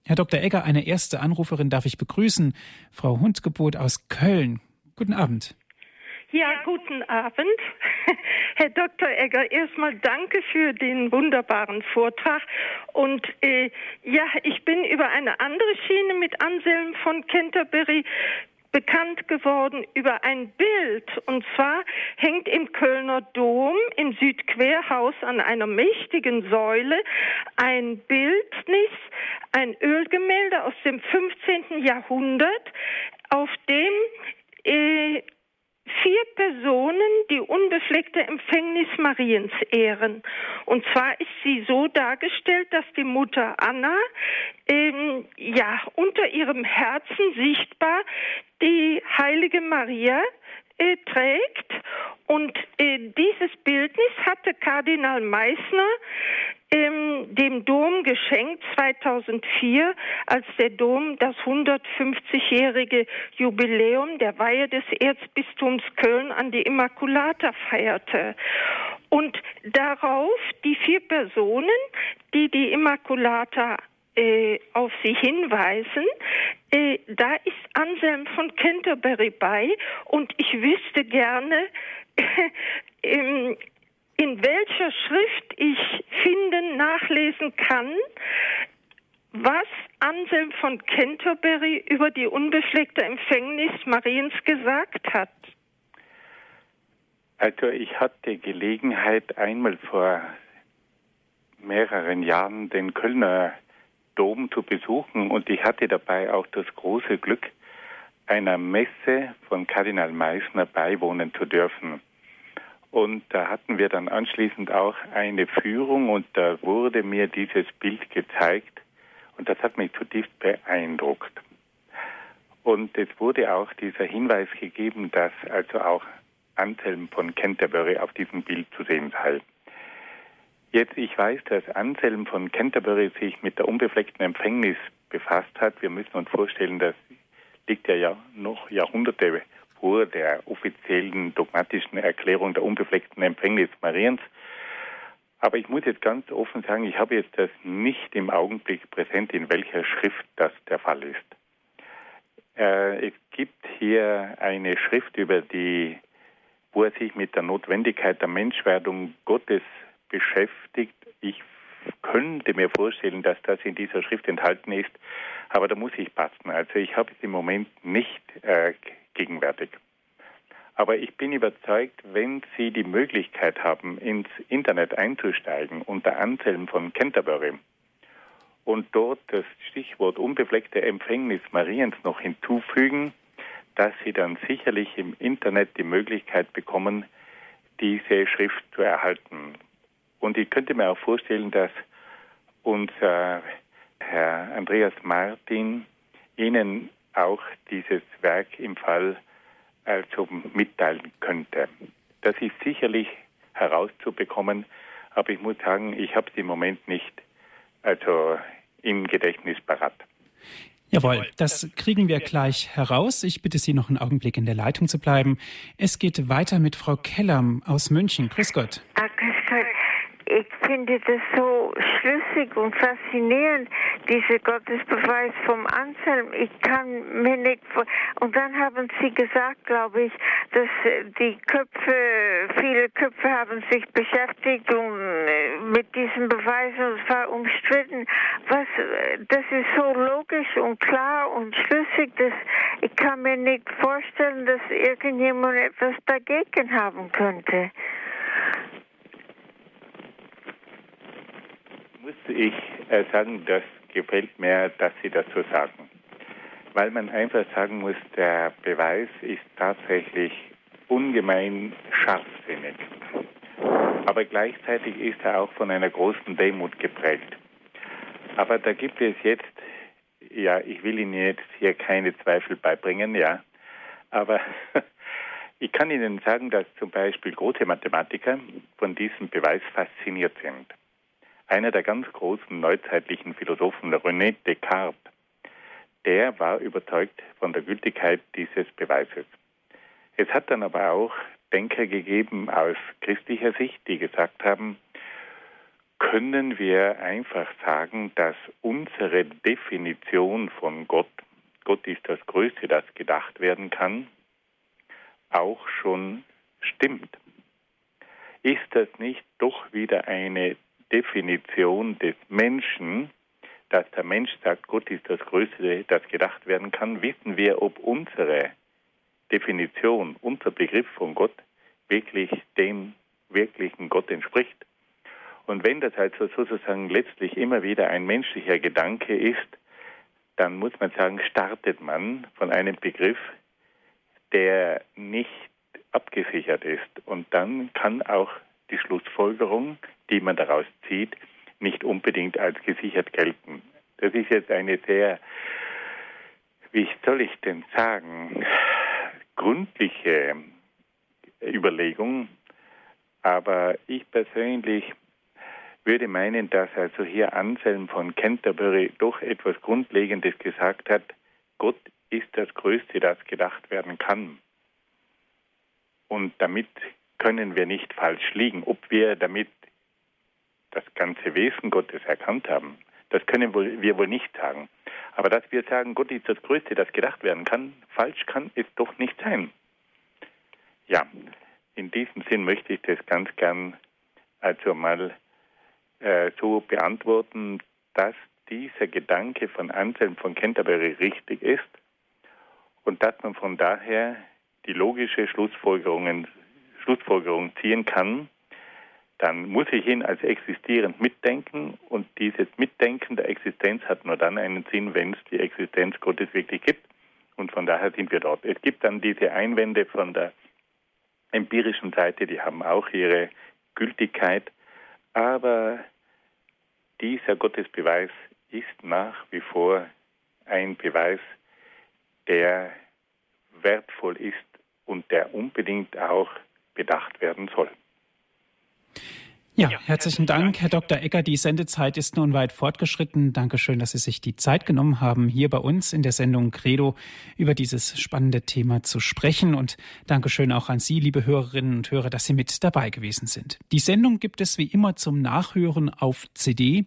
Herr Dr. Egger, eine erste Anruferin darf ich begrüßen, Frau Hundgebot aus Köln. Guten Abend. Ja, guten Abend. Herr Dr. Egger, erstmal danke für den wunderbaren Vortrag. Und äh, ja, ich bin über eine andere Schiene mit Anselm von Canterbury bekannt geworden über ein Bild. Und zwar hängt im Kölner Dom im Südquerhaus an einer mächtigen Säule ein Bildnis, ein Ölgemälde aus dem 15. Jahrhundert, auf dem äh, vier Personen die unbefleckte Empfängnis Mariens ehren. Und zwar ist sie so dargestellt, dass die Mutter Anna ähm, ja unter ihrem Herzen sichtbar die heilige Maria äh, trägt. Und äh, dieses Bildnis hatte Kardinal Meissner ähm, dem Dom geschenkt 2004, als der Dom das 150-jährige Jubiläum der Weihe des Erzbistums Köln an die Immaculata feierte. Und darauf die vier Personen, die die Immaculata äh, auf sie hinweisen. Äh, da ist Anselm von Canterbury bei und ich wüsste gerne, ähm, in welcher Schrift ich finden, nachlesen kann, was Anselm von Canterbury über die unbefleckte Empfängnis Mariens gesagt hat. Also ich hatte Gelegenheit, einmal vor mehreren Jahren den Kölner Dom zu besuchen und ich hatte dabei auch das große Glück, einer Messe von Kardinal Meissner beiwohnen zu dürfen. Und da hatten wir dann anschließend auch eine Führung und da wurde mir dieses Bild gezeigt und das hat mich zutiefst beeindruckt. Und es wurde auch dieser Hinweis gegeben, dass also auch Anselm von Canterbury auf diesem Bild zu sehen sei. Jetzt, ich weiß, dass Anselm von Canterbury sich mit der unbefleckten Empfängnis befasst hat. Wir müssen uns vorstellen, das liegt ja noch Jahrhunderte vor der offiziellen dogmatischen Erklärung der unbefleckten Empfängnis Mariens. Aber ich muss jetzt ganz offen sagen, ich habe jetzt das nicht im Augenblick präsent, in welcher Schrift das der Fall ist. Äh, es gibt hier eine Schrift über die, wo er sich mit der Notwendigkeit der Menschwerdung Gottes beschäftigt. Ich könnte mir vorstellen, dass das in dieser Schrift enthalten ist, aber da muss ich passen. Also ich habe es im Moment nicht äh, gegenwärtig. Aber ich bin überzeugt, wenn Sie die Möglichkeit haben, ins Internet einzusteigen unter Anselm von Canterbury und dort das Stichwort unbefleckte Empfängnis Mariens noch hinzufügen, dass Sie dann sicherlich im Internet die Möglichkeit bekommen, diese Schrift zu erhalten. Und ich könnte mir auch vorstellen, dass unser Herr Andreas Martin Ihnen auch dieses Werk im Fall also mitteilen könnte. Das ist sicherlich herauszubekommen, aber ich muss sagen, ich habe es im Moment nicht also im Gedächtnis parat. Jawohl, das kriegen wir gleich heraus. Ich bitte Sie noch einen Augenblick in der Leitung zu bleiben. Es geht weiter mit Frau Keller aus München. Grüß Gott. Grüß Gott ich finde das so schlüssig und faszinierend, dieser Gottesbeweis vom Anselm. Ich kann mir nicht und dann haben Sie gesagt, glaube ich, dass die Köpfe, viele Köpfe haben sich beschäftigt und äh, mit diesem Beweis und es war umstritten. Was, das ist so logisch und klar und schlüssig, dass ich kann mir nicht vorstellen, dass irgendjemand etwas dagegen haben könnte. Muss ich äh, sagen, das gefällt mir, dass Sie das so sagen. Weil man einfach sagen muss, der Beweis ist tatsächlich ungemein scharfsinnig. Aber gleichzeitig ist er auch von einer großen Demut geprägt. Aber da gibt es jetzt, ja, ich will Ihnen jetzt hier keine Zweifel beibringen, ja, aber ich kann Ihnen sagen, dass zum Beispiel große Mathematiker von diesem Beweis fasziniert sind. Einer der ganz großen neuzeitlichen Philosophen, René Descartes, der war überzeugt von der Gültigkeit dieses Beweises. Es hat dann aber auch Denker gegeben aus christlicher Sicht, die gesagt haben, können wir einfach sagen, dass unsere Definition von Gott, Gott ist das Größte, das gedacht werden kann, auch schon stimmt. Ist das nicht doch wieder eine Definition des Menschen, dass der Mensch sagt, Gott ist das Größte, das gedacht werden kann, wissen wir, ob unsere Definition, unser Begriff von Gott wirklich dem wirklichen Gott entspricht. Und wenn das also sozusagen letztlich immer wieder ein menschlicher Gedanke ist, dann muss man sagen, startet man von einem Begriff, der nicht abgesichert ist. Und dann kann auch die Schlussfolgerung, die man daraus zieht, nicht unbedingt als gesichert gelten. Das ist jetzt eine sehr, wie soll ich denn sagen, gründliche Überlegung. Aber ich persönlich würde meinen, dass also hier Anselm von Canterbury doch etwas Grundlegendes gesagt hat. Gott ist das Größte, das gedacht werden kann. Und damit können wir nicht falsch liegen. Ob wir damit das ganze Wesen Gottes erkannt haben, das können wir wohl nicht sagen. Aber dass wir sagen, Gott ist das Größte, das gedacht werden kann, falsch kann es doch nicht sein. Ja, in diesem Sinn möchte ich das ganz gern also mal äh, so beantworten, dass dieser Gedanke von Anselm von Canterbury richtig ist und dass man von daher die logische Schlussfolgerungen, Schlussfolgerung ziehen kann, dann muss ich ihn als existierend mitdenken und dieses Mitdenken der Existenz hat nur dann einen Sinn, wenn es die Existenz Gottes wirklich gibt. Und von daher sind wir dort. Es gibt dann diese Einwände von der empirischen Seite, die haben auch ihre Gültigkeit, aber dieser Gottesbeweis ist nach wie vor ein Beweis, der wertvoll ist und der unbedingt auch bedacht werden soll. Ja, herzlichen Dank, Herr Dr. Egger. Die Sendezeit ist nun weit fortgeschritten. Dankeschön, dass Sie sich die Zeit genommen haben, hier bei uns in der Sendung Credo über dieses spannende Thema zu sprechen. Und Dankeschön auch an Sie, liebe Hörerinnen und Hörer, dass Sie mit dabei gewesen sind. Die Sendung gibt es wie immer zum Nachhören auf CD.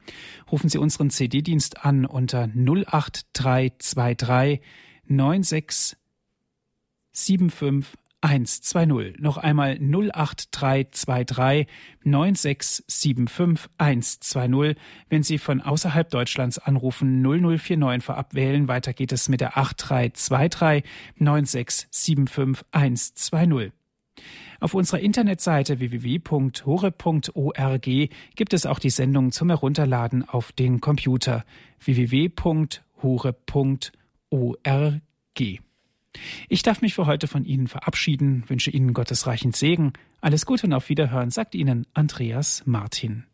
Rufen Sie unseren CD-Dienst an unter 08323 96 75 120. Noch einmal 08323 9675 120. Wenn Sie von außerhalb Deutschlands anrufen, 0049 vorab wählen. Weiter geht es mit der 8323 9675 120. Auf unserer Internetseite www.hore.org gibt es auch die Sendung zum Herunterladen auf den Computer www.hore.org. Ich darf mich für heute von Ihnen verabschieden, wünsche Ihnen Gottes reichen Segen. Alles Gute und auf Wiederhören, sagt Ihnen Andreas Martin.